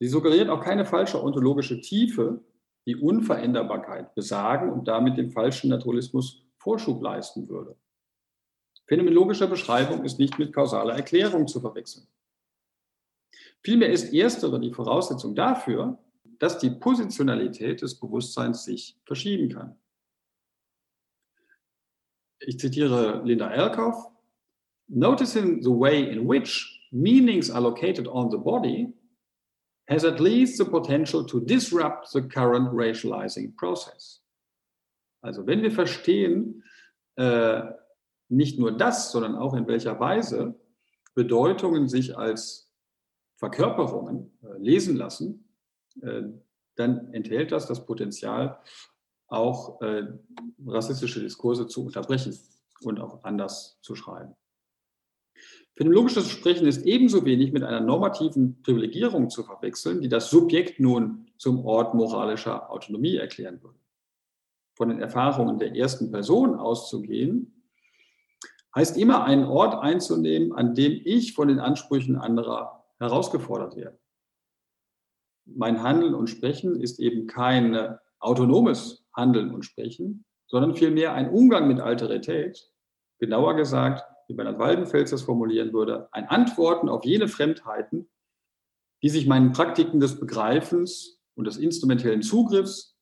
Sie suggeriert auch keine falsche ontologische Tiefe, die Unveränderbarkeit besagen und damit dem falschen Naturalismus Vorschub leisten würde. Phänomenologische Beschreibung ist nicht mit kausaler Erklärung zu verwechseln. Vielmehr ist erstere die Voraussetzung dafür, dass die Positionalität des Bewusstseins sich verschieben kann. Ich zitiere Linda Elkoff. Noticing the way in which meanings are located on the body has at least the potential to disrupt the current racializing process. Also wenn wir verstehen, äh, nicht nur das, sondern auch in welcher Weise Bedeutungen sich als Verkörperungen äh, lesen lassen, äh, dann enthält das das Potenzial, auch äh, rassistische Diskurse zu unterbrechen und auch anders zu schreiben. Phänomenologisches Sprechen ist ebenso wenig mit einer normativen Privilegierung zu verwechseln, die das Subjekt nun zum Ort moralischer Autonomie erklären würde. Von den Erfahrungen der ersten Person auszugehen, heißt immer einen Ort einzunehmen, an dem ich von den Ansprüchen anderer herausgefordert werde. Mein Handeln und Sprechen ist eben kein autonomes Handeln und Sprechen, sondern vielmehr ein Umgang mit Alterität, genauer gesagt wie Bernhard Waldenfels das formulieren würde, ein Antworten auf jene Fremdheiten, die sich meinen Praktiken des Begreifens und des instrumentellen Zugriffs,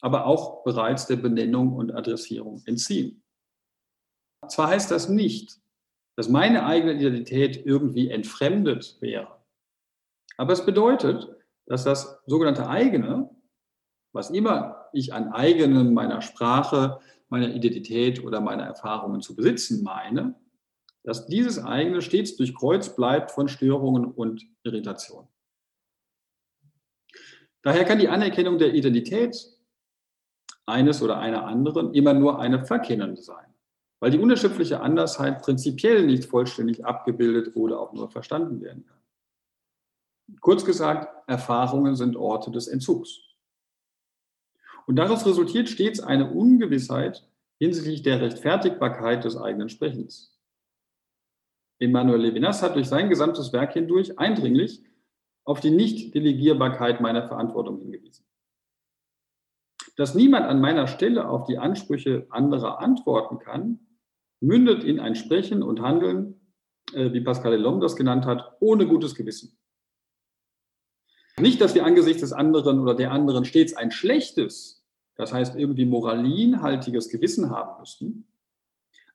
aber auch bereits der Benennung und Adressierung entziehen. Zwar heißt das nicht, dass meine eigene Identität irgendwie entfremdet wäre, aber es bedeutet, dass das sogenannte eigene, was immer ich an eigenem meiner Sprache, meiner Identität oder meiner Erfahrungen zu besitzen meine, dass dieses eigene stets durchkreuzt bleibt von Störungen und Irritationen. Daher kann die Anerkennung der Identität eines oder einer anderen immer nur eine verkennende sein, weil die unerschöpfliche Andersheit prinzipiell nicht vollständig abgebildet oder auch nur verstanden werden kann. Kurz gesagt, Erfahrungen sind Orte des Entzugs. Und daraus resultiert stets eine Ungewissheit hinsichtlich der Rechtfertigbarkeit des eigenen Sprechens. Emmanuel Levinas hat durch sein gesamtes Werk hindurch eindringlich auf die Nicht-Delegierbarkeit meiner Verantwortung hingewiesen. Dass niemand an meiner Stelle auf die Ansprüche anderer antworten kann, mündet in ein Sprechen und Handeln, äh, wie Pascal Elom das genannt hat, ohne gutes Gewissen. Nicht, dass wir angesichts des anderen oder der anderen stets ein schlechtes, das heißt irgendwie moralinhaltiges Gewissen haben müssten,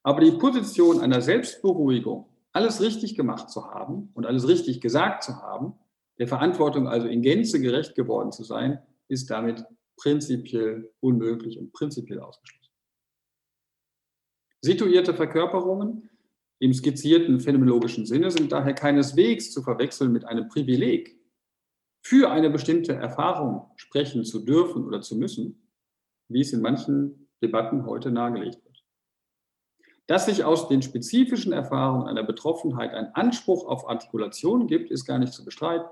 aber die Position einer Selbstberuhigung, alles richtig gemacht zu haben und alles richtig gesagt zu haben, der Verantwortung also in Gänze gerecht geworden zu sein, ist damit prinzipiell unmöglich und prinzipiell ausgeschlossen. Situierte Verkörperungen im skizzierten phänomenologischen Sinne sind daher keineswegs zu verwechseln mit einem Privileg, für eine bestimmte Erfahrung sprechen zu dürfen oder zu müssen, wie es in manchen Debatten heute nahegelegt wird. Dass sich aus den spezifischen Erfahrungen einer Betroffenheit ein Anspruch auf Artikulation gibt, ist gar nicht zu bestreiten.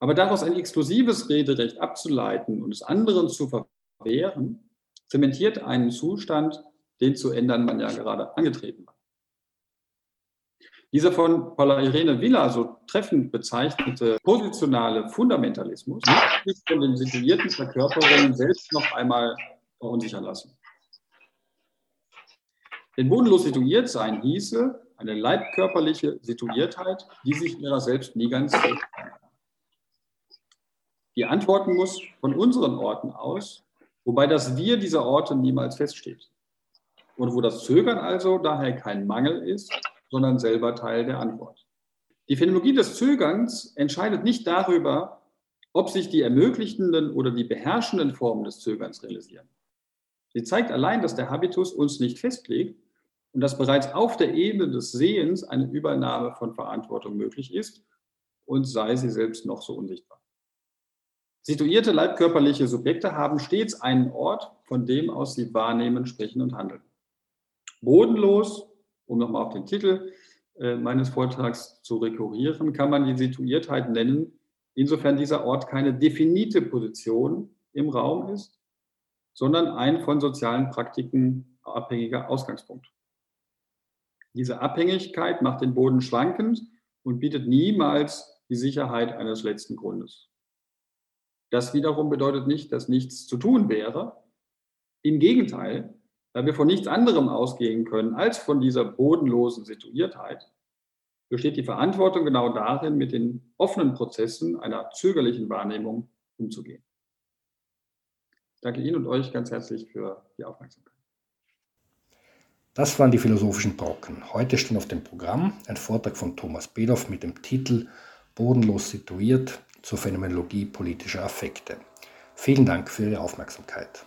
Aber daraus ein exklusives Rederecht abzuleiten und es anderen zu verwehren, zementiert einen Zustand, den zu ändern man ja gerade angetreten war. Dieser von Paula Irene Villa so treffend bezeichnete positionale Fundamentalismus muss sich von den situierten Verkörperungen selbst noch einmal verunsichern lassen. Denn bodenlos situiert sein hieße eine leibkörperliche Situiertheit, die sich ihrer selbst nie ganz selbst Die antworten muss von unseren Orten aus, wobei das Wir dieser Orte niemals feststeht. Und wo das Zögern also daher kein Mangel ist, sondern selber Teil der Antwort. Die Phänomenologie des Zögerns entscheidet nicht darüber, ob sich die ermöglichenden oder die beherrschenden Formen des Zögerns realisieren. Sie zeigt allein, dass der Habitus uns nicht festlegt und dass bereits auf der Ebene des Sehens eine Übernahme von Verantwortung möglich ist und sei sie selbst noch so unsichtbar. Situierte leibkörperliche Subjekte haben stets einen Ort, von dem aus sie wahrnehmen, sprechen und handeln. Bodenlos um nochmal auf den Titel äh, meines Vortrags zu rekurrieren, kann man die Situiertheit nennen, insofern dieser Ort keine definite Position im Raum ist, sondern ein von sozialen Praktiken abhängiger Ausgangspunkt. Diese Abhängigkeit macht den Boden schwankend und bietet niemals die Sicherheit eines letzten Grundes. Das wiederum bedeutet nicht, dass nichts zu tun wäre. Im Gegenteil, da wir von nichts anderem ausgehen können als von dieser bodenlosen Situiertheit, besteht die Verantwortung genau darin, mit den offenen Prozessen einer zögerlichen Wahrnehmung umzugehen. Danke Ihnen und euch ganz herzlich für die Aufmerksamkeit. Das waren die philosophischen Brocken. Heute stehen auf dem Programm ein Vortrag von Thomas Bedoff mit dem Titel Bodenlos situiert zur Phänomenologie politischer Affekte. Vielen Dank für Ihre Aufmerksamkeit.